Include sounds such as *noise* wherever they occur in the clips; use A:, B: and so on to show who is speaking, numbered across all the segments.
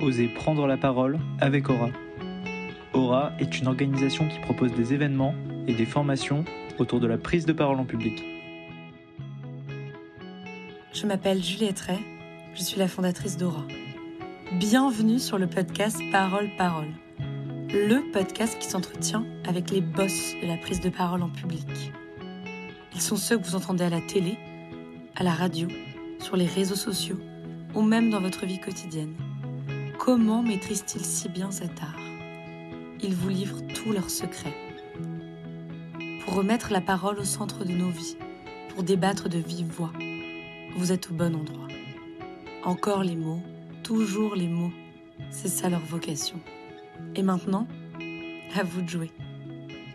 A: Osez prendre la parole avec Aura. Aura est une organisation qui propose des événements et des formations autour de la prise de parole en public.
B: Je m'appelle Juliette Ray, je suis la fondatrice d'Aura. Bienvenue sur le podcast Parole Parole, le podcast qui s'entretient avec les boss de la prise de parole en public. Ils sont ceux que vous entendez à la télé, à la radio, sur les réseaux sociaux ou même dans votre vie quotidienne. Comment maîtrisent-ils si bien cet art? Ils vous livrent tous leurs secrets. Pour remettre la parole au centre de nos vies, pour débattre de vive voix, vous êtes au bon endroit. Encore les mots, toujours les mots, c'est ça leur vocation. Et maintenant, à vous de jouer.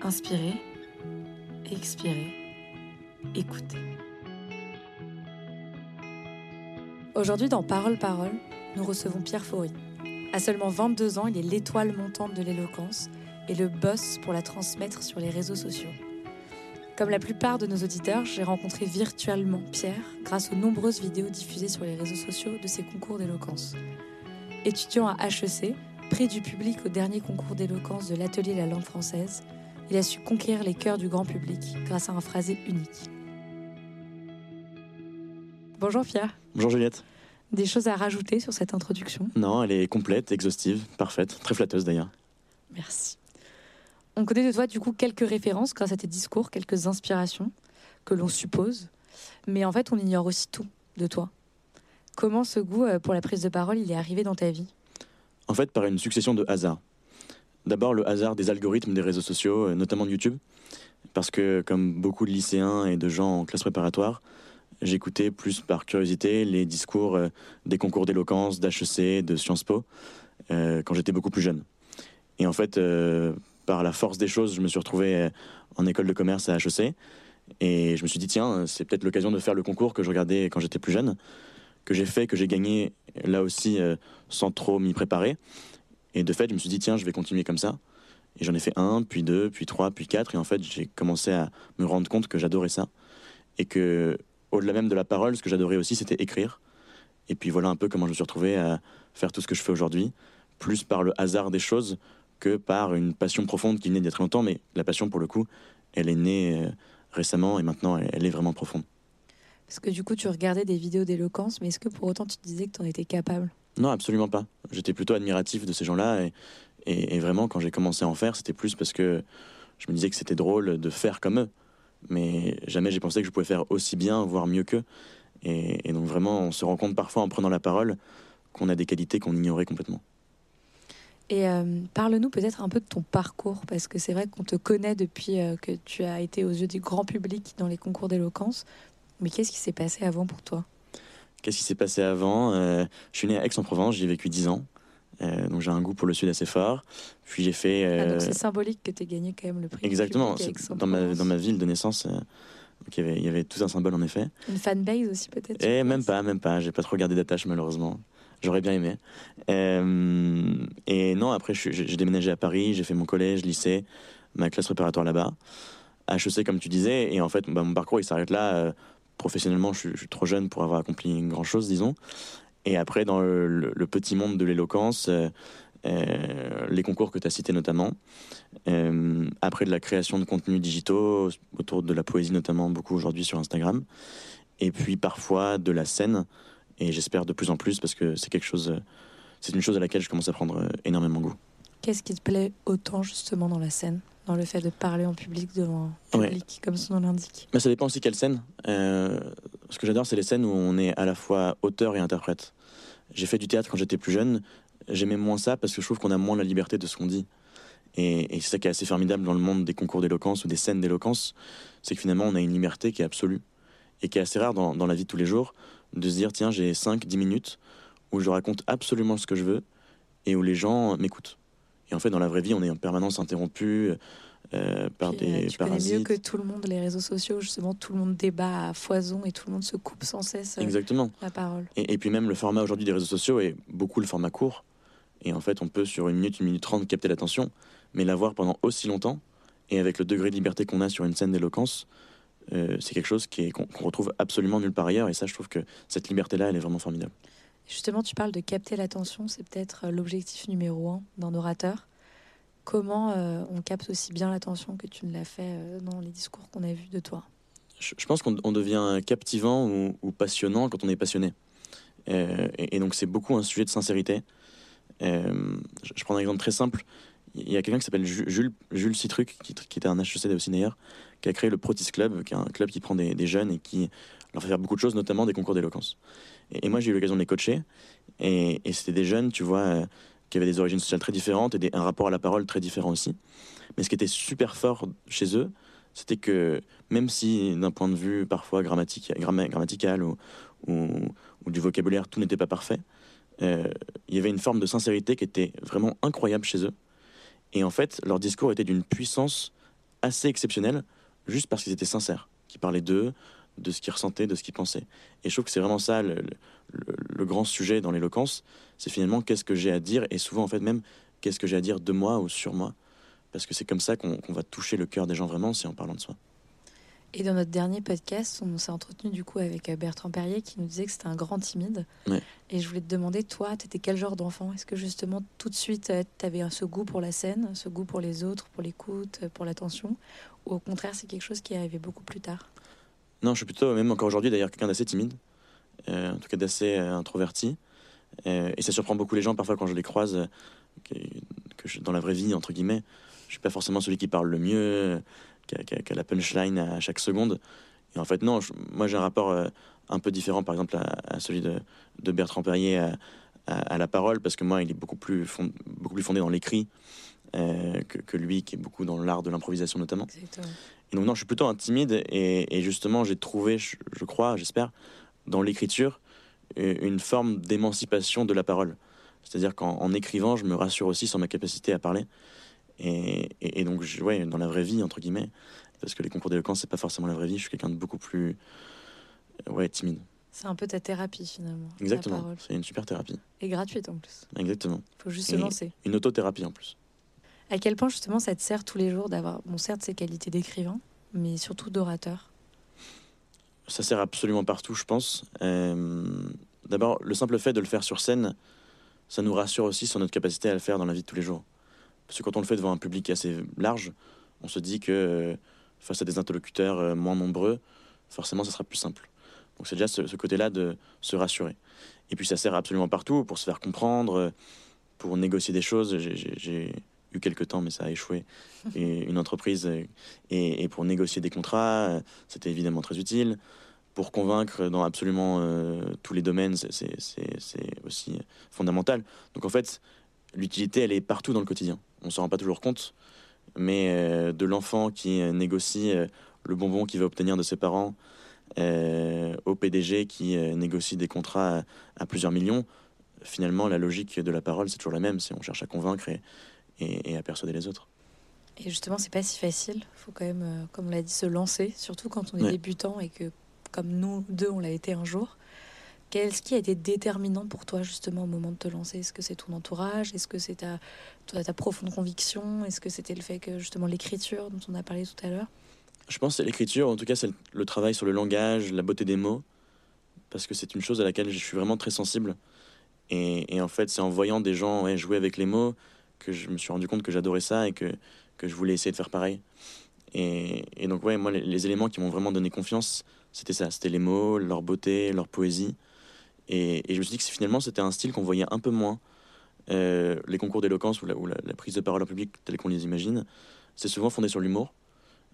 B: Inspirez, expirez, écoutez. Aujourd'hui, dans Parole Parole, nous recevons Pierre Faury. À seulement 22 ans, il est l'étoile montante de l'éloquence et le boss pour la transmettre sur les réseaux sociaux. Comme la plupart de nos auditeurs, j'ai rencontré virtuellement Pierre grâce aux nombreuses vidéos diffusées sur les réseaux sociaux de ses concours d'éloquence. Étudiant à HEC, près du public au dernier concours d'éloquence de l'atelier La langue française, il a su conquérir les cœurs du grand public grâce à un phrasé unique. Bonjour Pierre.
C: Bonjour Juliette.
B: Des choses à rajouter sur cette introduction?
C: Non, elle est complète, exhaustive, parfaite, très flatteuse d'ailleurs.
B: Merci. On connaît de toi du coup quelques références grâce à tes discours, quelques inspirations que l'on suppose, mais en fait on ignore aussi tout de toi. Comment ce goût euh, pour la prise de parole il est arrivé dans ta vie?
C: En fait, par une succession de hasards. D'abord le hasard des algorithmes des réseaux sociaux, euh, notamment de YouTube, parce que comme beaucoup de lycéens et de gens en classe préparatoire, j'écoutais plus par curiosité les discours euh, des concours d'éloquence, d'HEC, de Sciences Po, euh, quand j'étais beaucoup plus jeune. Et en fait, euh, par la force des choses, je me suis retrouvé en école de commerce à HEC. Et je me suis dit, tiens, c'est peut-être l'occasion de faire le concours que je regardais quand j'étais plus jeune, que j'ai fait, que j'ai gagné là aussi sans trop m'y préparer. Et de fait, je me suis dit, tiens, je vais continuer comme ça. Et j'en ai fait un, puis deux, puis trois, puis quatre. Et en fait, j'ai commencé à me rendre compte que j'adorais ça. Et que au-delà même de la parole, ce que j'adorais aussi, c'était écrire. Et puis voilà un peu comment je me suis retrouvé à faire tout ce que je fais aujourd'hui, plus par le hasard des choses que par une passion profonde qui naît d'il y a très longtemps. Mais la passion, pour le coup, elle est née euh, récemment et maintenant, elle, est vraiment profonde.
B: Parce que du coup, tu regardais des vidéos d'éloquence, mais est-ce que pour autant tu te disais que tu en étais capable?
C: Non, absolument pas. J'étais plutôt admiratif de ces gens-là. Et, et, vraiment, quand j'ai commencé à en faire, c'était plus parce que je me disais que c'était drôle de faire comme eux mais jamais j'ai pensé que je pouvais faire aussi bien, voire mieux qu'eux. Et, donc vraiment, on se rend compte parfois en prenant la parole qu'on a des qualités qu'on ignorait complètement.
B: Et euh, parle-nous peut-être un peu de ton parcours, parce que c'est vrai qu'on te connaît depuis euh, que tu as été aux yeux du grand public dans les concours d'éloquence. Mais qu'est-ce qui s'est passé avant pour toi?
C: Qu'est-ce qui s'est passé avant? Euh, Je suis né à Aix-en-Provence, j'ai vécu 10 ans. Euh, donc j'ai un goût pour le sud assez fort. Puis j'ai fait.
B: Ah, donc c'est symbolique que tu aies gagné quand même le prix.
C: Exactement. Dans ma, dans ma ville de naissance, euh, il, y avait, il y avait tout un symbole en effet.
B: Une fanbase aussi peut-être
C: Et même pas, même pas. J'ai pas trop regardé d'attache malheureusement. J'aurais bien aimé. Euh, et non, après j'ai déménagé à Paris, j'ai fait mon collège, lycée, ma classe préparatoire là-bas. HEC comme tu disais. Et en fait, bah, mon parcours il s'arrête là. professionnellement, je suis, trop jeune pour avoir accompli grand chose, disons. Et après, dans le, petit monde de l'éloquence, euh, euh, les concours que tu as cités notamment. Euh, après de la création de contenus digitaux, autour de la poésie notamment, beaucoup aujourd'hui sur Instagram. Et puis parfois de la scène, et j'espère de plus en plus parce que c'est quelque chose, c'est une chose à laquelle je commence à prendre énormément goût.
B: Qu'est-ce qui te plaît autant justement dans la scène? Dans le fait de parler en public devant un public, comme son nom l'indique?
C: Mais Ça dépend aussi quelle scène. Euh, ce que j'adore, c'est les scènes où on est à la fois auteur et interprète. J'ai fait du théâtre quand j'étais plus jeune. J'aimais moins ça parce que je trouve qu'on a moins la liberté de ce qu'on dit. Et, c'est ça qui est assez formidable dans le monde des concours d'éloquence ou des scènes d'éloquence, c'est que finalement on a une liberté qui est absolue et qui est assez rare dans, dans la vie de tous les jours, de se dire tiens j'ai 5-10 minutes où je raconte absolument ce que je veux et où les gens m'écoutent. Et en fait, dans la vraie vie, on est en permanence interrompu euh, par des
B: euh, tu
C: parasites.
B: mieux que tout le monde les réseaux sociaux, justement, tout le monde débat à foison et tout le monde se coupe sans cesse euh,
C: Exactement.
B: la parole.
C: Et, puis même le format aujourd'hui des réseaux sociaux est beaucoup le format court. Et en fait, on peut sur une minute, une minute trente capter l'attention, mais l'avoir pendant aussi longtemps, et avec le degré de liberté qu'on a sur une scène d'éloquence, c'est quelque chose qu'on retrouve absolument nulle part ailleurs. Et ça, je trouve que cette liberté-là, elle est vraiment formidable.
B: Justement, tu parles de capter l'attention, c'est peut-être l'objectif numéro un d'un orateur. Comment on capte aussi bien l'attention que tu ne l'as fait dans les discours qu'on a vus de toi?
C: Je, pense qu'on devient captivant ou, passionnant quand on est passionné. et, donc c'est beaucoup un sujet de sincérité. je, prends un exemple très simple il y a quelqu'un qui s'appelle Jules, Jules Citruc, qui, était un HEC aussi d'ailleurs, qui a créé le Protis Club, qui est un club qui prend des, jeunes et qui leur fait faire beaucoup de choses, notamment des concours d'éloquence. Et, moi, j'ai eu l'occasion de les coacher, et, c'était des jeunes, tu vois, euh, qui avaient des origines sociales très différentes et un rapport à la parole très différent aussi. Mais ce qui était super fort chez eux, c'était que même si d'un point de vue parfois grammatique, grammatical ou, ou, du vocabulaire, tout n'était pas parfait, euh, il y avait une forme de sincérité qui était vraiment incroyable chez eux et en fait, leur discours était d'une puissance assez exceptionnelle, juste parce qu'ils étaient sincères, qu'ils parlaient d'eux, de ce qu'ils ressentaient, de ce qu'ils pensaient. Et je trouve que c'est vraiment ça le, grand sujet dans l'éloquence, c'est finalement qu'est-ce que j'ai à dire, et souvent en fait même qu'est-ce que j'ai à dire de moi ou sur moi, parce que c'est comme ça qu'on va toucher le cœur des gens vraiment, c'est en parlant de soi.
B: Et dans notre dernier podcast, on s'est entretenu du coup avec euh, Bertrand Perrier qui nous disait que c'était un grand timide. Et je voulais te demander, toi, tu étais quel genre d'enfant? Est-ce que justement tout de suite euh, tu avais ce goût pour la scène, ce goût pour les autres, pour l'écoute, euh, pour l'attention? Ou au contraire, c'est quelque chose qui est arrivé beaucoup plus tard?
C: Non, je suis plutôt, même encore aujourd'hui d'ailleurs, quelqu'un d'assez timide, en tout cas d'assez introverti. Et ça surprend beaucoup les gens parfois quand je les croise, que, je, dans la vraie vie, entre guillemets. Je suis pas forcément celui qui parle le mieux qui a, la punchline à chaque seconde. Et en fait, non, moi j'ai un rapport euh, un peu différent, par exemple, à, celui de, de, Bertrand Perrier à, la parole, parce que moi, il est beaucoup plus, beaucoup plus fondé dans l'écrit euh, que, lui, qui est beaucoup dans l'art de l'improvisation notamment. Et donc, non, je suis plutôt un timide, et, justement, j'ai trouvé, je, crois, j'espère, dans l'écriture, une forme d'émancipation de la parole. C'est-à-dire qu'en écrivant, je me rassure aussi sur ma capacité à parler. Et, donc, je, ouais, dans la vraie vie, entre guillemets, parce que les concours d'éloquence, c'est pas forcément la vraie vie, je suis quelqu'un de beaucoup plus ouais, timide.
B: C'est un peu ta thérapie finalement.
C: Exactement, c'est une super thérapie.
B: Et gratuite en plus.
C: Exactement.
B: Il faut juste se lancer.
C: Une autothérapie en plus.
B: À quel point justement ça te sert tous les jours d'avoir, bon certes ses qualités d'écrivain, mais surtout d'orateur?
C: Ça sert absolument partout, je pense. Euh, d'abord, le simple fait de le faire sur scène, ça nous rassure aussi sur notre capacité à le faire dans la vie de tous les jours. Parce que quand on le fait devant un public assez large, on se dit que euh, face à des interlocuteurs euh, moins nombreux, forcément, ça sera plus simple. Donc c'est déjà ce, côté-là de se rassurer. Et puis ça sert absolument partout pour se faire comprendre, pour négocier des choses. Eu quelques temps, mais ça a échoué. *laughs* Et une entreprise et, pour négocier des contrats, c'était évidemment très utile. Pour convaincre dans absolument euh, tous les domaines, c'est aussi fondamental. Donc en fait, l'utilité, elle est partout dans le quotidien on s'en rend pas toujours compte, mais euh, de l'enfant qui euh, négocie euh, le bonbon qu'il va obtenir de ses parents, au PDG qui négocie des contrats à, plusieurs millions, finalement la logique de la parole c'est toujours la même, c'est on cherche à convaincre et, à persuader les autres.
B: Et justement, c'est pas si facile. Il faut quand même, comme on l'a dit, se lancer, surtout quand on est débutant et que, comme nous deux, on l'a été un jour. Qu'est-ce qui a été déterminant pour toi justement au moment de te lancer? Est-ce que c'est ton entourage? Est-ce que c'est ta, ta, profonde conviction? Est-ce que c'était le fait que justement l'écriture dont on a parlé tout à l'heure?
C: Je pense que c'est l'écriture, en tout cas c'est le travail sur le langage, la beauté des mots, parce que c'est une chose à laquelle je suis vraiment très sensible. Et, en fait c'est en voyant des gens jouer avec les mots que je me suis rendu compte que j'adorais ça et que, que je voulais essayer de faire pareil. Et, donc ouais, moi les éléments qui m'ont vraiment donné confiance, c'était ça, c'était les mots, leur beauté, leur poésie. Et, je me suis dit que finalement, c'était un style qu'on voyait un peu moins. Euh, les concours d'éloquence ou, la, la, prise de parole en public, telle qu'on les imagine, c'est souvent fondé sur l'humour.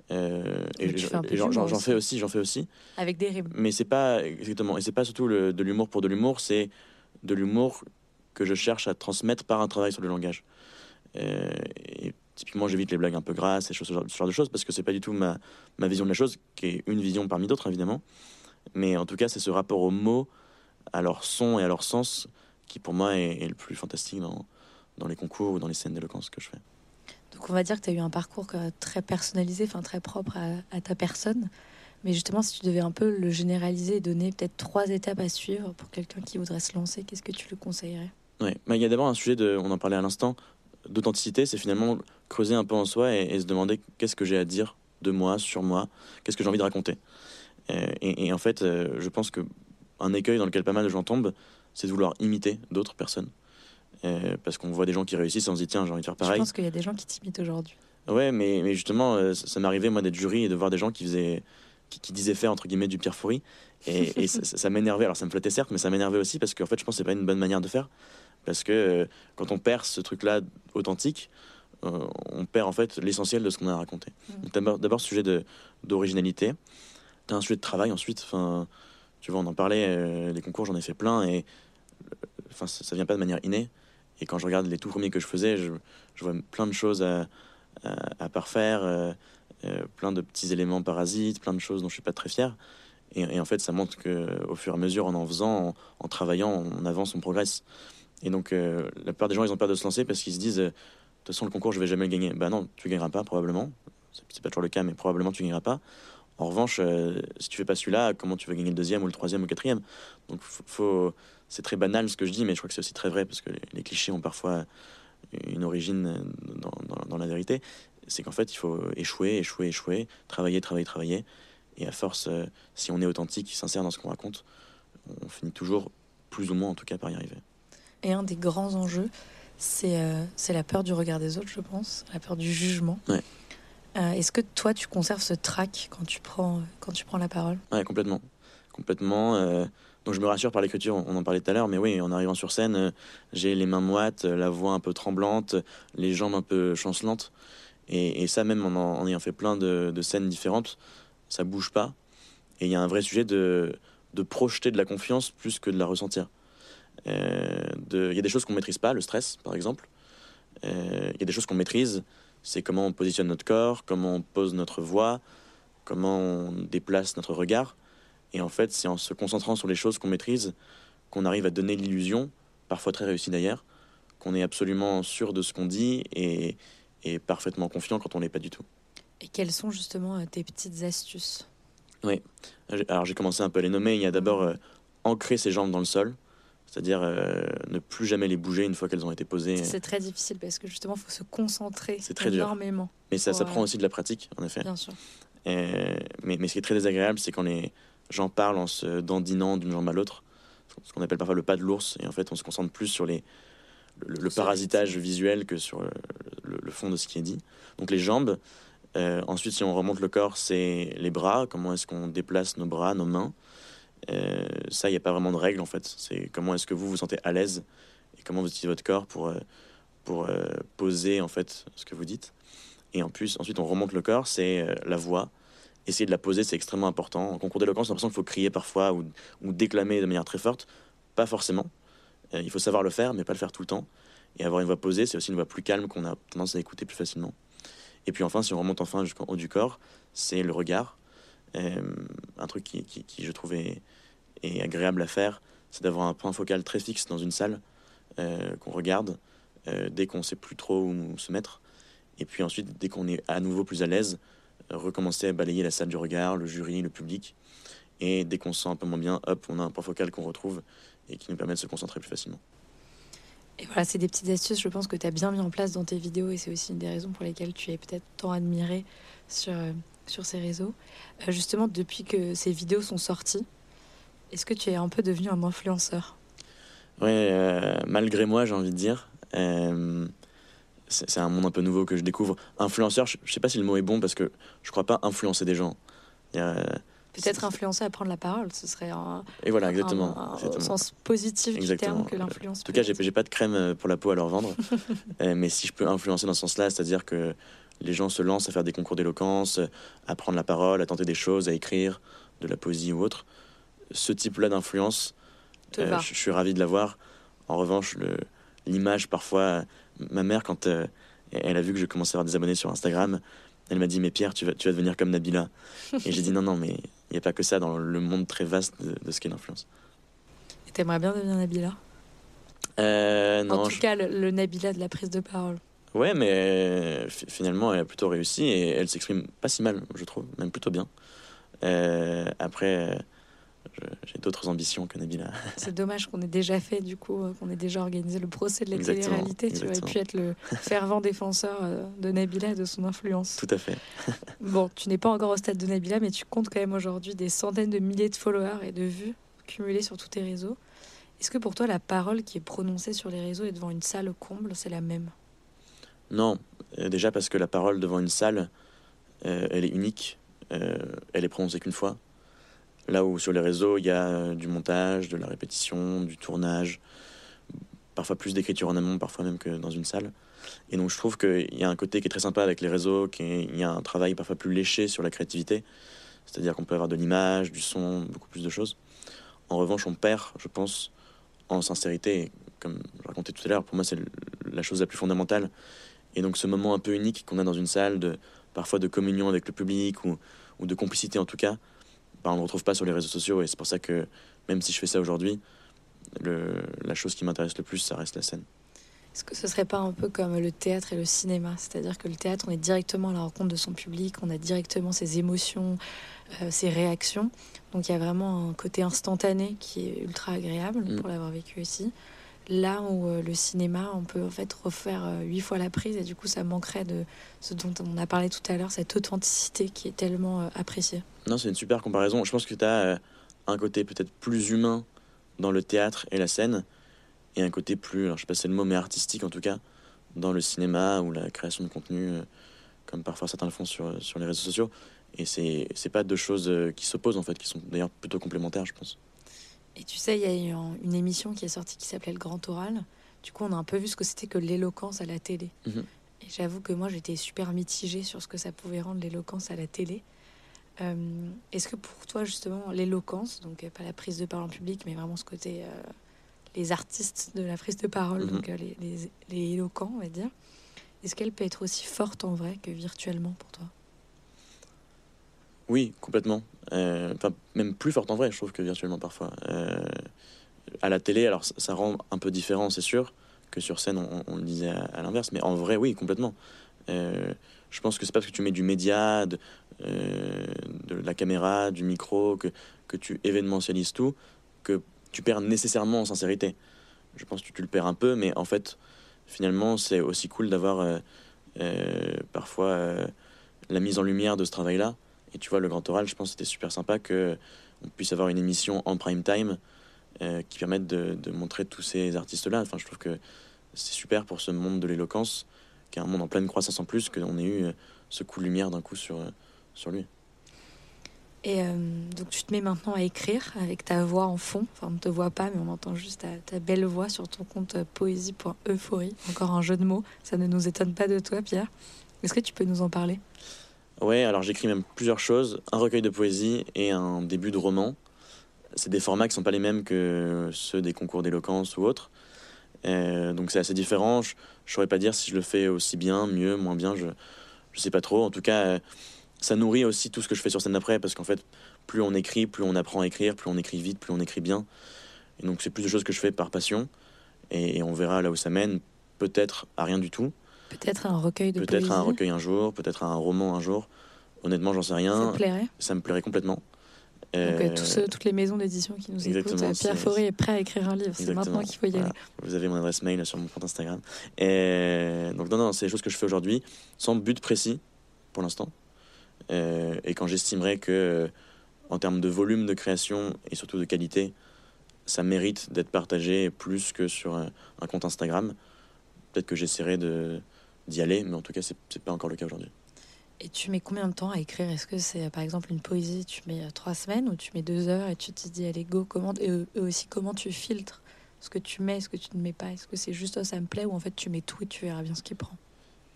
C: Euh, et j'en fais aussi, j'en fais aussi.
B: Avec des rimes.
C: Mais c'est pas exactement, et c'est pas surtout le, de l'humour pour de l'humour, c'est de l'humour que je cherche à transmettre par un travail sur le langage. Euh, et typiquement, j'évite les blagues un peu grasses et ce genre de choses parce que c'est pas du tout ma, vision de la chose, qui est une vision parmi d'autres évidemment. Mais en tout cas, c'est ce rapport aux mots à leur son et à leur sens qui pour moi est, le plus fantastique dans, les concours ou dans les scènes d'éloquence que je fais.
B: Donc on va dire que tu as eu un parcours très personnalisé, enfin très propre à, ta personne. Mais justement, si tu devais un peu le généraliser et donner peut-être trois étapes à suivre pour quelqu'un qui voudrait se lancer, qu'est-ce que tu lui conseillerais?
C: Oui, bah, il y a d'abord un sujet, de, on en parlait à l'instant, d'authenticité. C'est finalement creuser un peu en soi et, se demander qu'est-ce que j'ai à dire de moi, sur moi, qu'est-ce que j'ai envie de raconter. Et, et, en fait, euh, je pense que un écueil dans lequel pas mal de gens tombent, c'est de vouloir imiter d'autres personnes. Euh, parce qu'on voit des gens qui réussissent et on se dit tiens j'ai envie de faire
B: Je
C: pareil.
B: pense qu'il y a des gens qui t'imitent aujourd'hui.
C: Ouais, mais, mais justement, euh, ça, m'arrivait, moi, d'être jury et de voir des gens qui faisaient, qui, qui disaient faire, entre guillemets, du Pierre Foury. Et, et *laughs* ça, ça- m'énervait. Alors, ça me flattait certes, mais ça m'énervait aussi parce qu'en fait, je pense que c'est pas une bonne manière de faire. Parce que euh, quand on perd ce truc-là authentique, euh, on perd en fait l'essentiel de ce qu'on a raconté.
B: Mm.
C: D'abord, sujet d'originalité. T'as un sujet de travail ensuite. Enfin, tu vois, on en parlait, euh, les concours, j'en ai fait plein et euh, enfin, ça, ça vient pas de manière innée. Et quand je regarde les tout premiers que je faisais, je, je vois plein de choses à, à, à parfaire, euh, euh, plein de petits éléments parasites, plein de choses dont je suis pas très fier. Et, et en fait, ça montre que au fur et à mesure, en en faisant, en, en travaillant, on avance, on progresse. Et donc, euh, la plupart des gens, ils ont peur de se lancer parce qu'ils se disent, euh, de toute façon, le concours, je vais jamais le gagner. Bah non, tu gagneras pas, probablement. C'est pas toujours le cas, mais probablement tu gagneras pas. En revanche, euh, si tu fais pas celui-là, comment tu vas gagner le deuxième ou le troisième ou le quatrième? Donc, faut, c'est très banal ce que je dis, mais je crois que c'est aussi très vrai parce que les, clichés ont parfois une origine dans, la vérité. C'est qu'en fait, il faut échouer, échouer, échouer, travailler, travailler, travailler. Et à force, si on est authentique, sincère dans ce qu'on raconte, on finit toujours, plus ou moins en tout cas, par y arriver.
B: Et un des grands enjeux, c'est euh, la peur du regard des autres, je pense, la peur du jugement.
C: Ouais.
B: Euh, Est-ce que toi, tu conserves ce trac quand tu prends, quand tu prends la parole?
C: Ouais, complètement. Complètement. euh, donc je me rassure par l'écriture, on en parlait tout à l'heure, mais oui, en arrivant sur scène, euh, j'ai les mains moites, la voix un peu tremblante, les jambes un peu chancelantes. Et, et ça, même en, en ayant fait plein de, de scènes différentes, ça bouge pas. Et il y a un vrai sujet de, de projeter de la confiance plus que de la ressentir. Euh, de- Il y a des choses qu'on maîtrise pas, le stress par exemple. Euh, Il y a des choses qu'on maîtrise, c'est comment on positionne notre corps, comment on pose notre voix, comment on déplace notre regard. Et en fait, c'est en se concentrant sur les choses qu'on maîtrise qu'on arrive à donner l'illusion, parfois très réussie d'ailleurs, qu'on est absolument sûr de ce qu'on dit et, et parfaitement confiant quand on l'est pas du tout.
B: Et quelles sont justement euh, tes petites astuces?
C: J'ai- Alors j'ai commencé un peu à les nommer. Il y a d'abord euh, ancrer ses jambes dans le sol, c'est-à-dire euh, ne plus jamais les bouger une fois qu'elles ont été posées.
B: C'est très difficile parce que justement, il faut se concentrer
C: très dur.
B: énormément,
C: Mais ça, ça prend aussi de la pratique, en effet.
B: bien sûr.
C: Euh, mais, mais ce qui est très désagréable, c'est quand les gens parlent en se dandinant d'une jambe à l'autre, ce qu'on appelle parfois le pas de l'ours, et en fait on se concentre plus sur les, le, parasitage visuel que sur le, le- le fond de ce qui est dit. Donc les jambes, euh, ensuite si on remonte le corps, c'est les bras, comment est-ce qu'on déplace nos bras, nos mains? Euh, ça, il n'y a pas vraiment de règle en fait, c'est comment est-ce que vous vous sentez à l'aise et comment vous utilisez votre corps pour, euh, pour euh, poser en fait ce que vous dites. Et en plus, ensuite on remonte le corps, c'est la voix essayer de la poser, c'est extrêmement important. En concours d'éloquence, j'ai l'impression qu'il faut crier parfois ou, ou déclamer de manière très forte. Pas forcément. Il faut savoir le faire, mais pas le faire tout le temps. Et avoir une voix posée, c'est aussi une voix plus calme qu'on a tendance à écouter plus facilement. Et puis enfin, si on remonte enfin jusqu'en haut du corps, c'est le regard. Euh, un truc qui, qui, je trouve est, agréable à faire, c'est d'avoir un point focal très fixe dans une salle euh, qu'on regarde euh, dès qu'on sait plus trop où se mettre. Et puis ensuite, dès qu'on est à nouveau plus à l'aise, recommencer à balayer la salle du regard, le jury, le public. Et dès qu'on se sent un peu moins bien, hop, on a un point focal qu'on retrouve et qui nous permet de se concentrer plus facilement.
B: Et voilà, c'est des petites astuces, je pense que tu as bien mis en place dans tes vidéos et c'est aussi une des raisons pour lesquelles tu es peut-être tant admiré sur, sur ces réseaux. Euh, justement, depuis que ces vidéos sont sorties, est-ce que tu es un peu devenu un influenceur?
C: Ouais, euh, malgré moi, j'ai envie de dire. Euh, c'est un monde un peu nouveau que je découvre. Influenceur, je, je sais pas si le mot est bon parce que je crois pas influencer des gens.
B: Peut-être influencer à prendre la parole, ce serait un,
C: Et voilà, exactement.
B: un- un-
C: exactement.
B: au sens positif
C: Exactement.
B: du terme que l'influence.
C: En tout cas, j'ai pas de crème pour la peau à leur vendre. *laughs* Mais si je peux influencer dans ce sens-là, c'est-à-dire que les gens se lancent à faire des concours d'éloquence, à prendre la parole, à tenter des choses, à écrire de la poésie ou autre, ce type-là d'influence, euh, je suis ravi de l'avoir. En revanche, l'image, parfois, euh, ma mère, quand euh, elle a vu que je commençais à avoir des abonnés sur Instagram, elle m'a dit Mais Pierre, tu vas, tu vas devenir comme Nabila. *laughs* Et j'ai dit Non, non, mais il n'y a pas que ça dans le monde très vaste de, de ce qu'est l'influence.
B: Et T'aimerais bien devenir Nabila?
C: Euh, non,
B: En tout
C: je-
B: cas, le, le Nabila de la prise de parole.
C: Ouais, mais fi- finalement, elle a plutôt réussi et elle s'exprime pas si mal, je trouve, même plutôt bien. Euh, après, j'ai d'autres ambitions que Nabila. *laughs*
B: C'est dommage qu'on ait déjà fait, du coup, euh, qu'on ait déjà organisé le procès de la télé-réalité. Tu aurais pu être le *laughs* fervent défenseur euh, de Nabila et de son influence.
C: Tout à fait. *laughs*
B: Bon, tu n'es pas encore au stade de Nabila, mais tu comptes quand même aujourd'hui des centaines de milliers de followers et de vues cumulées sur tous tes réseaux. Est-ce que pour toi, la parole qui est prononcée sur les réseaux et devant une salle comble, c'est la même?
C: Non, euh, déjà parce que la parole devant une salle, euh, elle est unique, euh, elle est prononcée qu'une fois. Là où sur les réseaux, il y a du montage, de la répétition, du tournage, parfois plus d'écriture en amont, parfois même que dans une salle. Et donc je trouve qu'il y a un côté qui est très sympa avec les réseaux, qu'il y a un travail parfois plus léché sur la créativité, c'est-à-dire qu'on peut avoir de l'image, du son, beaucoup plus de choses. En revanche, on perd, je pense, en sincérité, comme je racontais tout à l'heure, pour moi c'est la chose la plus fondamentale. Et donc ce moment un peu unique qu'on a dans une salle, de, parfois de communion avec le public ou, ou de complicité en tout cas, bah, on ne retrouve pas sur les réseaux sociaux. Et c'est pour ça que même si je fais ça aujourd'hui, la chose qui m'intéresse le plus, ça reste la scène.
B: Est-ce que ce serait pas un peu comme le théâtre et le cinéma? C'est-à-dire que le théâtre, on est directement à la rencontre de son public, on a directement ses émotions, euh, ses réactions. Donc il y a vraiment un côté instantané qui est ultra agréable mm. pour l'avoir vécu ici. Là où euh, le cinéma, on peut en fait refaire euh, huit fois la prise et du coup ça manquerait de ce dont on a parlé tout à l'heure, cette authenticité qui est tellement appréciée.
C: Non, c'est une super comparaison. Je pense que tu as un côté peut-être plus humain dans le théâtre et la scène et un côté plus, alors je sais pas si c'est le mot, mais artistique en tout cas, dans le cinéma ou la création de contenu, euh, comme parfois certains le font sur, sur les réseaux sociaux. Et c'est, pas deux choses euh, qui s'opposent en fait, qui sont d'ailleurs plutôt complémentaires, je pense.
B: Et tu sais, il y a eu une émission qui est sortie qui s'appelait Le Grand Oral. Du coup, on a un peu vu ce que c'était que l'éloquence à la télé. Mhm. Et j'avoue que moi, j'étais super mitigée sur ce que ça pouvait rendre l'éloquence à la télé. Euh, est-ce que pour toi, justement, l'éloquence, donc pas la prise de parole en public, mais vraiment ce côté les artistes de la prise de parole, mhm. donc euh, les, les, les, éloquents, on va dire. Est-ce qu'elle peut être aussi forte en vrai que virtuellement pour toi?
C: Oui, complètement. Euh, enfin, même plus forte en vrai, je trouve, que virtuellement parfois. Euh, à la télé, alors ça, rend un peu différent, c'est sûr, que sur scène, on, le disait à, l'inverse, mais en vrai, oui, complètement. je pense que c'est parce que tu mets du média, de, la caméra, du micro, que, que tu événementialises tout, que tu perds nécessairement en sincérité. Je pense que tu, le perds un peu, mais en fait, finalement, c'est aussi cool d'avoir euh, euh, parfois euh, la mise en lumière de ce travail-là. Et tu vois, le Grand Oral, je pense que c'était super sympa qu'on puisse avoir une émission en prime time qui permette de, montrer tous ces artistes-là. Enfin, je trouve que c'est super pour ce monde de l'éloquence, qui est un monde en pleine croissance en plus, qu'on ait eu ce coup de lumière d'un coup sur, sur lui.
B: Et euh, donc tu te mets maintenant à écrire avec ta voix en fond. Enfin, on ne te voit pas, mais on entend juste ta, belle voix sur ton compte euh, poésie.euphorie. Encore un jeu de mots. Ça ne nous étonne pas de toi, Pierre. Est-ce que tu peux nous en parler?
C: Ouais, alors j'écris même plusieurs choses. Un recueil de poésie et un début de roman. C'est des formats qui ne sont pas les mêmes que ceux des concours d'éloquence ou autres. Euh, donc c'est assez différent. Je ne saurais pas dire si je le fais aussi bien, mieux, moins bien. Je ne sais pas trop. En tout cas ça nourrit aussi tout ce que je fais sur scène après, parce qu'en fait, plus on écrit, plus on apprend à écrire, plus on écrit vite, plus on écrit bien. Et donc, c'est plus de choses que je fais par passion. Et, on verra là où ça mène. Peut-être à rien du tout.
B: Peut-être un recueil de
C: Peut-être un recueil un jour, peut-être un roman un jour. Honnêtement, j'en sais rien.
B: Ça me plairait
C: Ça me plairait complètement.
B: Donc, euh, euh, toutes les maisons d'édition qui nous écoutent, euh, Pierre Forêt est prêt à écrire un livre. C'est maintenant qu'il faut y aller.
C: Vous avez mon adresse mail sur mon compte Instagram. Et donc, non, non, c'est des choses que je fais aujourd'hui, sans but précis pour l'instant. Et quand j'estimerai que, en termes de volume de création et surtout de qualité, ça mérite d'être partagé plus que sur un, compte Instagram, peut-être que j'essaierai d'y aller, mais en tout cas, c'est n'est pas encore le cas aujourd'hui.
B: Et tu mets combien de temps à écrire? Est-ce que c'est par exemple une poésie, tu mets euh, trois semaines ou tu mets deux heures et tu te dis allez go comment et aussi comment tu filtres ce que tu mets, ce que tu ne mets pas? Est-ce que c'est juste oh, ça me plaît ou en fait tu mets tout et tu verras bien ce qui prend?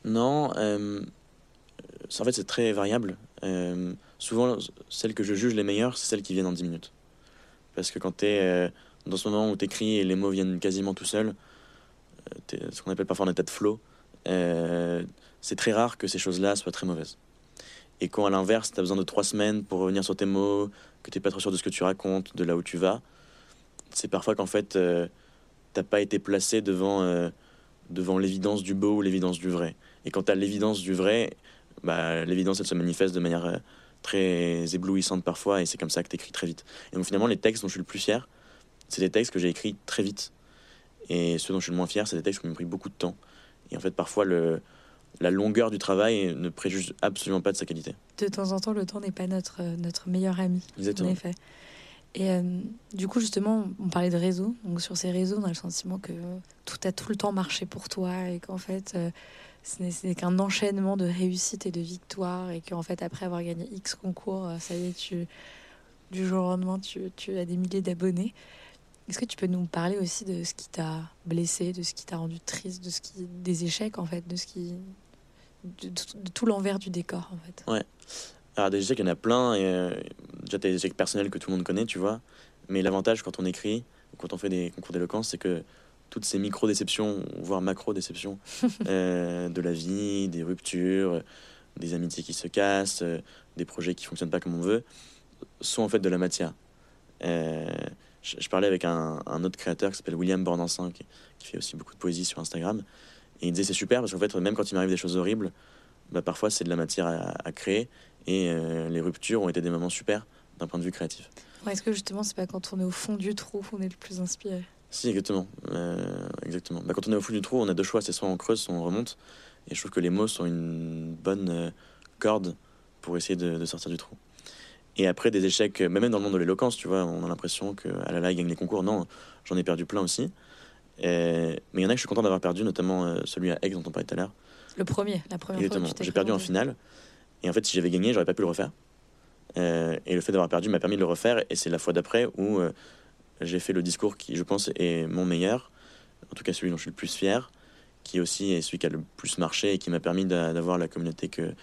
C: Non, en fait, c'est très variable. Euh, souvent, celles que je juge les meilleures, c'est celles qui viennent en 10 minutes. Parce que quand tu es euh, dans ce moment où tu écris et les mots viennent quasiment tout seuls, euh, ce qu'on appelle parfois un état de flow, c'est très rare que ces choses-là soient très mauvaises. Et quand à l'inverse, tu as besoin de 3 semaines pour revenir sur tes mots, que tu n'es pas trop sûr de ce que tu racontes, de là où tu vas, c'est parfois qu'en fait, t'as pas été placé devant, devant l'évidence du beau ou l'évidence du vrai. Et quand tu as l'évidence du vrai, bah, l'évidence, elle se manifeste de manière euh, très éblouissante parfois, et c'est comme ça que tu écris très vite. Et donc finalement, les textes dont je suis le plus fier, c'est des textes que j'ai écrits très vite. Et ceux dont je suis le moins fier, c'est des textes qui m'ont pris beaucoup de temps. Et en fait, parfois, le, la longueur du travail ne préjuge absolument pas de sa qualité.
B: De temps en temps, le temps n'est pas notre, notre meilleur ami.
C: Exactement.
B: En effet. Et euh, du coup, justement, on parlait de réseau. Donc, sur ces réseaux, on a le sentiment que tout a tout le temps marché pour toi et qu'en fait, euh, ce n'est qu'un enchaînement de réussites et de victoires et qu'en fait, après avoir gagné X concours, euh, ça y est, tu, du jour au lendemain, tu, tu as des milliers d'abonnés. Est-ce que tu peux nous parler aussi de ce qui t'a blessé, de ce qui t'a rendu triste, de ce qui, des échecs en fait, de ce qui, de, de tout l'envers du décor en fait?
C: Ouais. Alors des échecs, il y en a plein. Et, euh, déjà, tu as des échecs personnels que tout le monde connaît, tu vois. Mais l'avantage quand on écrit, ou quand on fait des concours d'éloquence, c'est que toutes ces micro-déceptions, voire macro-déceptions *laughs* euh, de la vie, des ruptures, des amitiés qui se cassent, euh, des projets qui fonctionnent pas comme on veut, sont en fait de la matière. Euh, je, je parlais avec un, un autre créateur qui s'appelle William Bordansin, qui, qui fait aussi beaucoup de poésie sur Instagram. Et il disait c'est super parce qu'en fait, même quand il m'arrive des choses horribles, bah, parfois c'est de la matière à, à créer. Et euh, les ruptures ont été des moments super d'un point de vue créatif.
B: Ouais, Est-ce que justement, c'est pas quand on est au fond du trou qu'on est le plus inspiré?
C: Si, exactement. Euh, exactement. Bah, quand on est au fond du trou, on a deux choix c'est soit on creuse, soit on remonte. Et je trouve que les mots sont une bonne euh, corde pour essayer de, de sortir du trou. Et après, des échecs, euh, même dans le monde de l'éloquence, tu vois, on a l'impression que ah là là, il gagne les concours. Non, j'en ai perdu plein aussi. Et- mais il y en a que je suis content d'avoir perdu, notamment euh, celui à Aix dont on parlait tout à l'heure.
B: Le premier, la première.
C: Exactement. J'ai perdu en finale. Et en fait, si j'avais gagné, j'aurais pas pu le refaire. Euh, et le fait d'avoir perdu m'a permis de le refaire. Et c'est la fois d'après où euh, j'ai fait le discours qui, je pense, est mon meilleur. En tout cas, celui dont je suis le plus fier. Qui aussi est celui qui a le plus marché et qui m'a permis d'a- d'avoir la communauté que,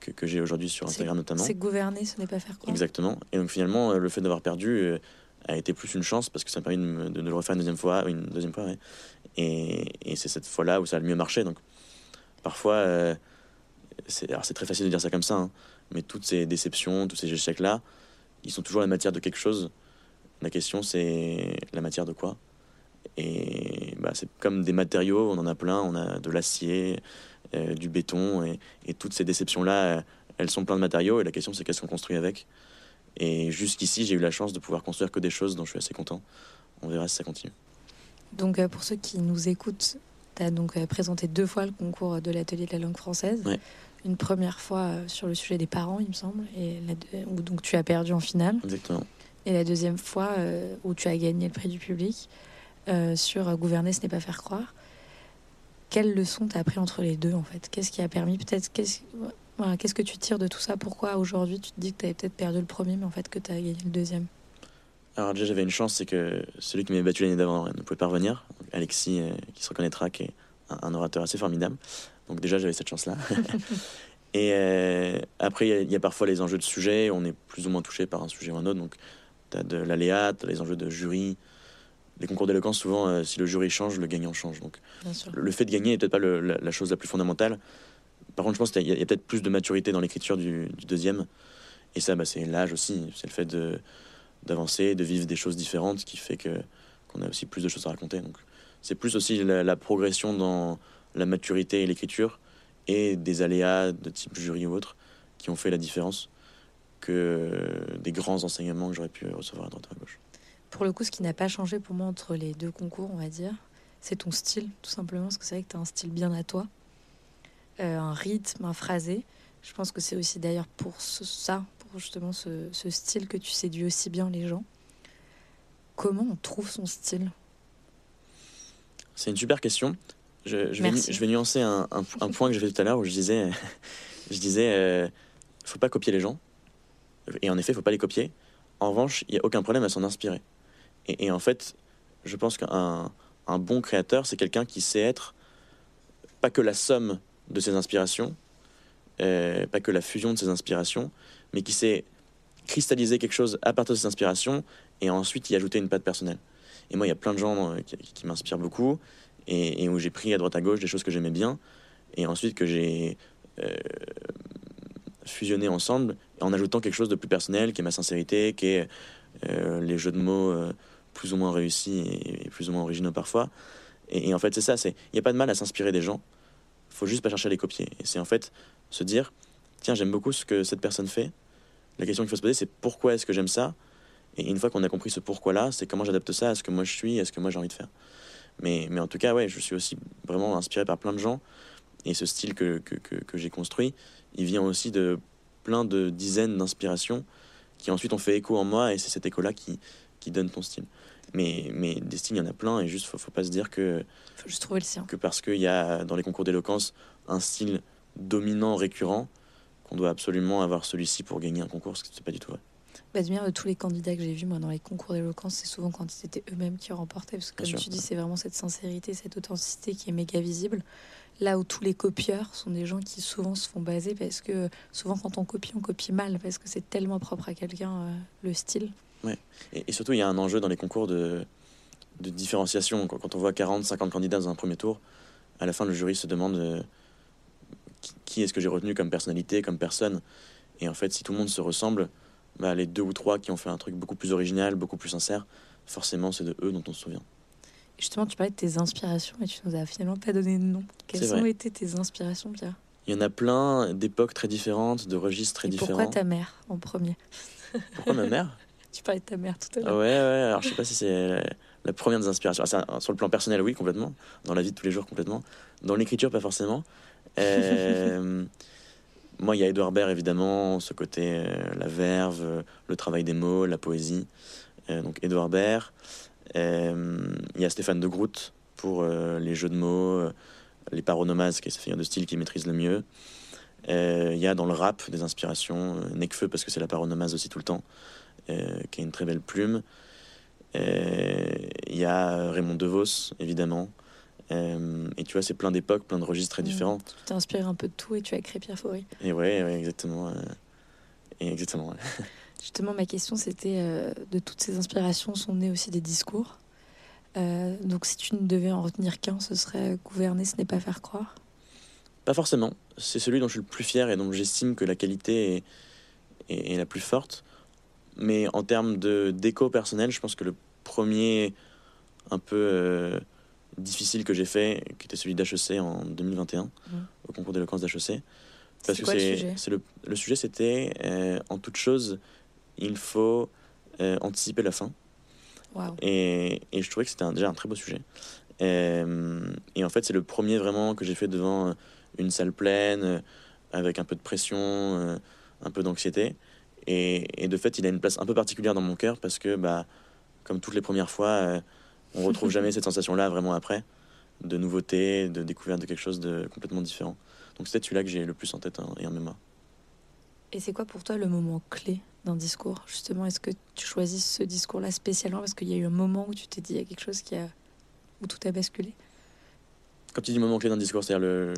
C: que, que j'ai aujourd'hui sur Instagram notamment.
B: C'est gouverner, ce n'est pas faire quoi.
C: Exactement. Et donc finalement, euh, le fait d'avoir perdu euh, a été plus une chance parce que ça m'a permis de, me- de- de le refaire une deuxième fois, une deuxième fois, ouais. Et, et c'est cette fois-là où ça a le mieux marché. Donc parfois, euh, c'est alors c'est très facile de dire ça comme ça, hein, mais toutes ces déceptions, tous ces échecs-là, ils sont toujours la matière de quelque chose. La question, c'est la matière de quoi? Et bah, c'est comme des matériaux, on en a plein, on a de l'acier, euh, du béton, et, et toutes ces déceptions-là, euh, elles sont plein de matériaux, et la question, c'est qu'est-ce qu'on construit avec? Et jusqu'ici, j'ai eu la chance de pouvoir construire que des choses dont je suis assez content. On verra si ça continue.
B: Donc, euh, pour ceux qui nous écoutent, tu as donc présenté deux fois le concours de l'atelier de la langue française.
C: Ouais.
B: Une première fois sur le sujet des parents, il me semble, et la deux- où donc tu as perdu en finale.
C: Exactement.
B: Et la deuxième fois où tu as gagné le prix du public euh, sur euh, Gouverner, ce n'est pas faire croire. Quelle leçon t'as appris entre les deux en fait? Qu'est-ce qui a permis peut-être qu'est-ce voilà, que tu tires de tout ça? Pourquoi aujourd'hui tu te dis que tu avais peut-être perdu le premier mais en fait que tu as gagné le deuxième?
C: Alors déjà, j'avais une chance, c'est que celui qui m'avait battu l'année d'avant ne pouvait pas revenir. Donc, Alexis, euh, qui se reconnaîtra, qui est un, un orateur assez formidable. Donc déjà, j'avais cette chance-là. *laughs* Et euh, après, il y y, a parfois les enjeux de sujet. On est plus ou moins touché par un sujet ou un autre. Donc, tu as de l'aléa, tu as les enjeux de jury. Les concours d'éloquence, souvent, euh, si le jury change, le gagnant change. Donc, le fait de gagner n'est peut-être pas le- la, la chose la plus fondamentale. Par contre, je pense qu'il y a, peut-être plus de maturité dans l'écriture du, du deuxième. Et ça, bah, c'est l'âge aussi. C'est le fait de, d'avancer, de vivre des choses différentes qui fait que, qu'on a aussi plus de choses à raconter. Donc, c'est plus aussi la, la progression dans la maturité et l'écriture et des aléas de type jury ou autre qui ont fait la différence que des grands enseignements que j'aurais pu recevoir à droite ou à gauche.
B: Pour le coup, ce qui n'a pas changé pour moi entre les deux concours, on va dire, c'est ton style, tout simplement, parce que c'est vrai que tu as un style bien à toi, Euh, un rythme, un phrasé. Je pense que c'est aussi d'ailleurs pour ce- ça, pour justement ce, ce style que tu séduis aussi bien les gens. Comment on trouve son style?
C: C'est une super question. Je, je vais, je nuancer un, un- un point que j'ai fait tout à l'heure où je disais, *laughs* je disais, euh, faut pas copier les gens. Et en effet, faut pas les copier. En revanche, il y a aucun problème à s'en inspirer. Et, en fait, je pense qu'un un bon créateur, c'est quelqu'un qui sait être pas que la somme de ses inspirations, euh, pas que la fusion de ses inspirations, mais qui sait cristalliser quelque chose à partir de ses inspirations et ensuite y ajouter une patte personnelle. Et moi, il y a plein de gens euh, qui, m'inspirent beaucoup et, où j'ai pris à droite à gauche des choses que j'aimais bien et ensuite que j'ai euh, fusionné ensemble en ajoutant quelque chose de plus personnel qui est ma sincérité, qui est euh, les jeux de mots plus ou moins réussis et, plus ou moins originaux parfois. Et, en fait, c'est ça, il n'y a pas de mal à s'inspirer des gens, faut juste pas chercher à les copier. Et c'est en fait se dire, tiens, j'aime beaucoup ce que cette personne fait. La question qu'il faut se poser, c'est pourquoi est-ce que j'aime ça? Et une fois qu'on a compris ce pourquoi-là, c'est comment j'adapte ça à ce que moi je suis, à ce que moi j'ai envie de faire. Mais, mais en tout cas, ouais, je suis aussi vraiment inspiré par plein de gens. Et ce style que, que, que, que j'ai construit, il vient aussi de plein de dizaines d'inspirations qui ensuite ont fait écho en moi et c'est cet écho-là qui, qui donne ton style. Mais, mais des styles, il y en a plein et juste, faut, faut pas se dire que,
B: Faut juste trouver le sien.
C: que parce qu'il y a dans les concours d'éloquence un style dominant, récurrent, qu'on doit absolument avoir celui-ci pour gagner un concours, ce que c'est pas du tout vrai.
B: Bah, de tous les candidats que j'ai vus moi dans les concours d'éloquence, c'est souvent quand c'était eux-mêmes qui remportaient, parce que
C: Bien
B: comme
C: sûr.
B: tu dis, c'est vraiment cette sincérité, cette authenticité qui est méga visible. Là où tous les copieurs sont des gens qui souvent se font baser parce que souvent quand on copie, on copie mal parce que c'est tellement propre à quelqu'un euh, le style.
C: Et, et surtout, il y a un enjeu dans les concours de, de différenciation. Quand, quand on voit 40, 50 candidats dans un premier tour, à la fin, le jury se demande euh, qui, qui est-ce que j'ai retenu comme personnalité, comme personne. Et en fait, si tout le monde se ressemble, bah, les deux ou trois qui ont fait un truc beaucoup plus original, beaucoup plus sincère, forcément, c'est de eux dont on se souvient.
B: Justement, tu parlais de tes inspirations et tu nous as finalement pas donné de nom. Quelles ont été tes inspirations, Pierre?
C: Il y en a plein d'époques très différentes, de registres très
B: Et
C: différents.
B: pourquoi ta mère en premier?
C: Pourquoi ma mère?
B: Tu parlais de ta mère tout à
C: Ah
B: l'heure.
C: Ouais, ouais, alors je sais pas si c'est la première des inspirations. Ah, sur le plan personnel, oui, complètement. Dans la vie de tous les jours, complètement. Dans l'écriture, pas forcément. Euh, *laughs* moi, il y a Edouard Baird, évidemment, ce côté, euh, la verve, le travail des mots, la poésie. Euh, donc, Edouard Baird. Il y a Stéphane de Groot pour les jeux de mots, les paronomases, qui est sa figure de style qu'il maîtrise le mieux. Il y a dans le rap des inspirations, Necfeu, parce que c'est la paronomase aussi tout le temps, qui a une très belle plume. Euh, Il y a Raymond DeVos, évidemment. Euh, et tu vois, c'est plein d'époques, plein de registres très
B: Mm.
C: différents.
B: Tu t'es inspiré un peu de tout et tu as créé Pierre Faury.
C: Et ouais, ouais, exactement. euh, et exactement. ouais. *laughs*
B: Justement, ma question, c'était euh, de toutes ces inspirations sont nées aussi des discours. Euh, donc, si tu ne devais en retenir qu'un, ce serait gouverner, ce n'est pas faire croire?
C: Pas forcément. C'est celui dont je suis le plus fier et dont j'estime que la qualité est, est- est la plus forte. Mais en termes de d'écho personnel, je pense que le premier un peu euh, difficile que j'ai fait, qui était celui d'HEC en 2021,
B: Mhm.
C: au concours d'éloquence d'HEC. Parce que c'est le, le sujet, c'était euh, en toute chose, il faut euh, anticiper la fin. Et, et je trouvais que c'était déjà un très beau sujet. Et en fait, c'est le premier vraiment que j'ai fait devant une salle pleine, avec un peu de pression, un peu d'anxiété. Et, et de fait, il a une place un peu particulière dans mon cœur parce que, bah, comme toutes les premières fois, euh, on retrouve jamais *laughs* cette sensation-là vraiment après, de nouveauté, de découverte de quelque chose de complètement différent. Donc c'est peut-être celui-là que j'ai le plus en tête hein, et en mémoire.
B: Et c'est quoi pour toi le moment clé d'un discours? Justement, est-ce que tu choisis ce discours-là spécialement parce qu'il y a eu un moment où tu t'es dit il y a quelque chose qui a où tout a basculé?
C: Quand tu dis moment clé d'un discours, c'est-à-dire le,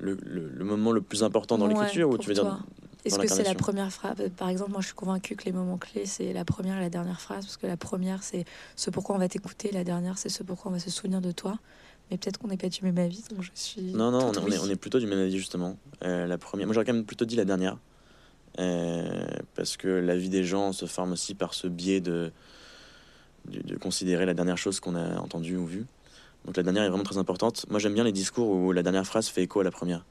C: le, le- le moment le plus important dans
B: Ouais,
C: l'écriture ou
B: pour
C: tu veux
B: toi.
C: dire
B: Est-ce que c'est la première phrase Par exemple, moi je suis convaincue que les moments clés, c'est la première et la dernière phrase, parce que la première, c'est ce pourquoi on va t'écouter, la dernière, c'est ce pourquoi on va se souvenir de toi. Mais peut-être qu'on n'est pas du même avis, donc je suis.
C: Non, non, on, est- on est,
B: oui.
C: on est plutôt du même avis justement. Euh, la première, moi j'aurais quand même plutôt dit la dernière, Euh, parce que la vie des gens se forme aussi par ce biais de, de, de considérer la dernière chose qu'on a entendue ou vue. Donc la dernière est vraiment très importante. Moi j'aime bien les discours où la dernière phrase fait écho à la première,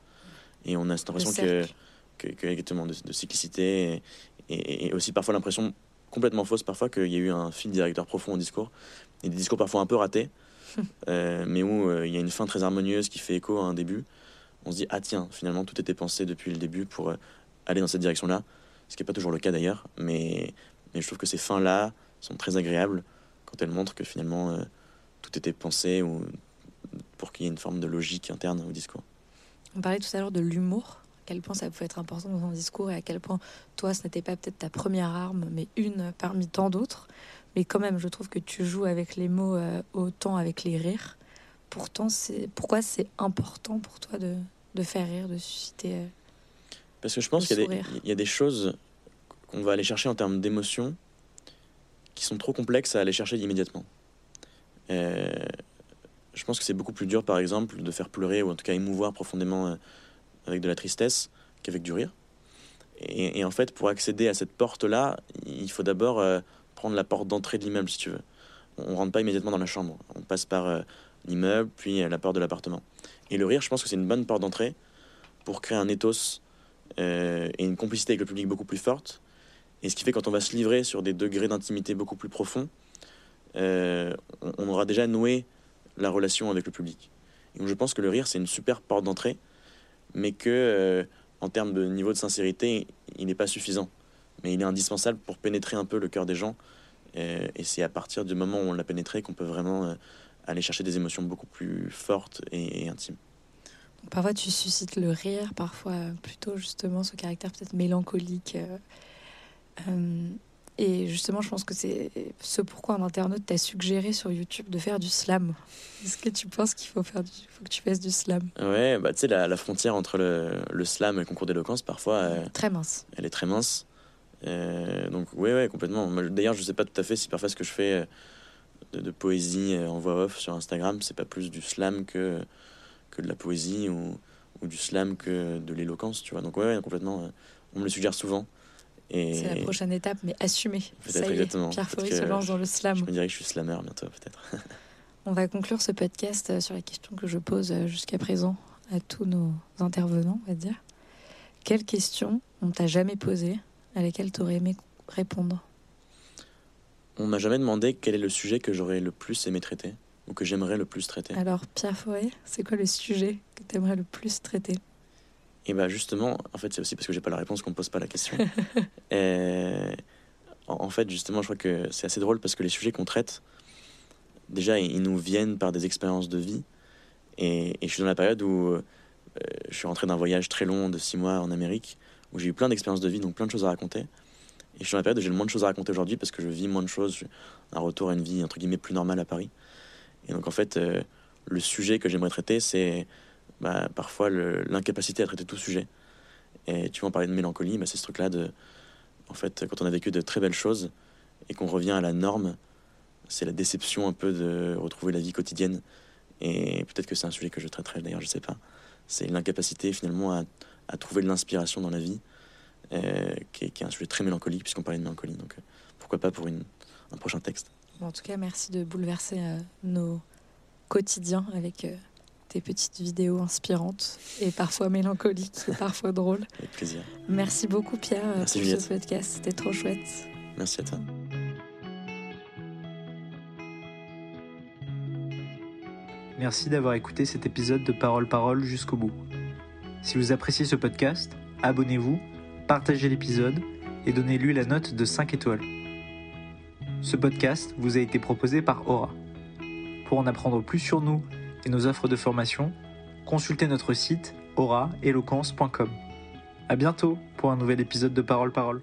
C: et on a cette impression que. Que, que- exactement de, de cyclicité et, et- et aussi parfois l'impression complètement fausse parfois qu'il y a eu un fil directeur profond au discours. Et des discours parfois un peu ratés *laughs* euh, mais où euh, il y a une fin très harmonieuse qui fait écho à un début. On se dit ah tiens finalement tout était pensé depuis le début pour euh, aller dans cette direction là ce qui n'est pas toujours le cas d'ailleurs mais, mais je trouve que ces fins là sont très agréables quand elles montrent que finalement euh, tout était pensé ou pour qu'il y ait une forme de logique interne au discours.
B: On parlait tout à l'heure de l'humour, quel point ça pouvait être important dans un discours et à quel point toi, ce n'était pas peut-être ta première arme, mais une parmi tant d'autres. Mais quand même, je trouve que tu joues avec les mots euh, autant avec les rires. Pourtant, c'est pourquoi c'est important pour toi de, de faire rire, de susciter. euh,
C: Parce que je pense qu'il y, a des-
B: sourire.
C: il y a des choses qu'on va aller chercher en termes d'émotion qui sont trop complexes à aller chercher immédiatement. Euh, je pense que c'est beaucoup plus dur, par exemple, de faire pleurer ou en tout cas émouvoir profondément avec de la tristesse qu'avec du rire. Et, en fait, pour accéder à cette porte-là, il faut d'abord euh, prendre la porte d'entrée de l'immeuble, si tu veux. On ne rentre pas immédiatement dans la chambre. On passe par euh, l'immeuble, puis euh, la porte de l'appartement. Et le rire, je pense que c'est une bonne porte d'entrée pour créer un ethos et une complicité avec le public beaucoup plus forte. Et ce qui fait quand on va se livrer sur des degrés d'intimité beaucoup plus profonds, on, on aura déjà noué la relation avec le public. Et donc je pense que le rire, c'est une super porte d'entrée, mais que euh, en termes de niveau de sincérité, il n'est pas suffisant. mais il est indispensable pour pénétrer un peu le cœur des gens. Et, c'est à partir du moment où on l'a pénétré qu'on peut vraiment euh, aller chercher des émotions beaucoup plus fortes et, intimes.
B: Parfois, tu suscites le rire, parfois plutôt justement ce caractère peut-être mélancolique. euh, et justement, je pense que c'est ce pourquoi un internaute t'a suggéré sur YouTube de faire du slam. Est-ce que tu penses qu'il faut faire du... faut que tu fasses du slam?
C: Ouais, bah tu sais, la, la frontière entre le, le slam et le concours d'éloquence, parfois, euh,
B: Très mince.
C: elle est très mince. Euh, donc, ouais, ouais, complètement. D'ailleurs, je sais pas tout à fait si parfois ce que je fais euh, de, de poésie en voix off sur Instagram, c'est pas plus du slam que, que de la poésie ou, ou du slam que de l'éloquence, tu vois. Donc, ouais, ouais, complètement. on me le suggère souvent. Et
B: C'est la prochaine étape, mais assumée.
C: Peut-être,
B: Ça y est,
C: exactement.
B: Pierre Faury se lance dans le slam.
C: je me dirais que je suis slammer bientôt, peut-être. *laughs*
B: On va conclure ce podcast euh, sur la question que je pose euh, jusqu'à présent à tous nos intervenants, on va dire. Quelle question on t'a jamais posée à laquelle tu aurais aimé répondre?
C: On m'a jamais demandé quel est le sujet que j'aurais le plus aimé traiter ou que j'aimerais le plus traiter.
B: Alors, Pierre Faury, c'est quoi le sujet que tu aimerais le plus traiter?
C: Et bah justement, en fait, c'est aussi parce que j'ai pas la réponse qu'on me pose pas la question. *laughs* Et en fait, justement, je crois que c'est assez drôle parce que les sujets qu'on traite, déjà, ils nous viennent par des expériences de vie. Et, et je suis dans la période où euh, je suis rentré d'un voyage très long de six mois en Amérique, où j'ai eu plein d'expériences de vie, donc plein de choses à raconter. Et je suis dans la période où j'ai le moins de choses à raconter aujourd'hui parce que je vis moins de choses, un retour à une vie entre guillemets plus normale à Paris. Et donc en fait, euh, le sujet que j'aimerais traiter, c'est bah, parfois l'incapacité à traiter tout sujet. Et tu vas en parler de mélancolie, bah, c'est ce truc-là de, en fait, quand on a vécu de très belles choses et qu'on revient à la norme, c'est la déception un peu de retrouver la vie quotidienne. Et peut-être que c'est un sujet que je traiterai d'ailleurs, je sais pas. C'est l'incapacité finalement à, trouver de l'inspiration dans la vie, euh, qui, est, un sujet très mélancolique puisqu'on parlait de mélancolie. Donc euh, pourquoi pas pour un prochain texte.
B: En tout cas, merci de bouleverser euh, nos quotidiens avec tes petites vidéos inspirantes et parfois mélancoliques et parfois drôles.
C: Avec plaisir.
B: Merci beaucoup, Pierre, euh,
C: Merci,
B: pour ce podcast. C'était trop chouette.
C: Merci à toi.
A: Merci d'avoir écouté cet épisode de Parole Parole jusqu'au bout. Si vous appréciez ce podcast, abonnez-vous, partagez l'épisode et donnez-lui la note de 5 étoiles. Ce podcast vous a été proposé par Aura. Pour en apprendre plus sur nous et nos offres de formation, consultez notre site auraeloquence.com. À bientôt pour un nouvel épisode de Parole Parole.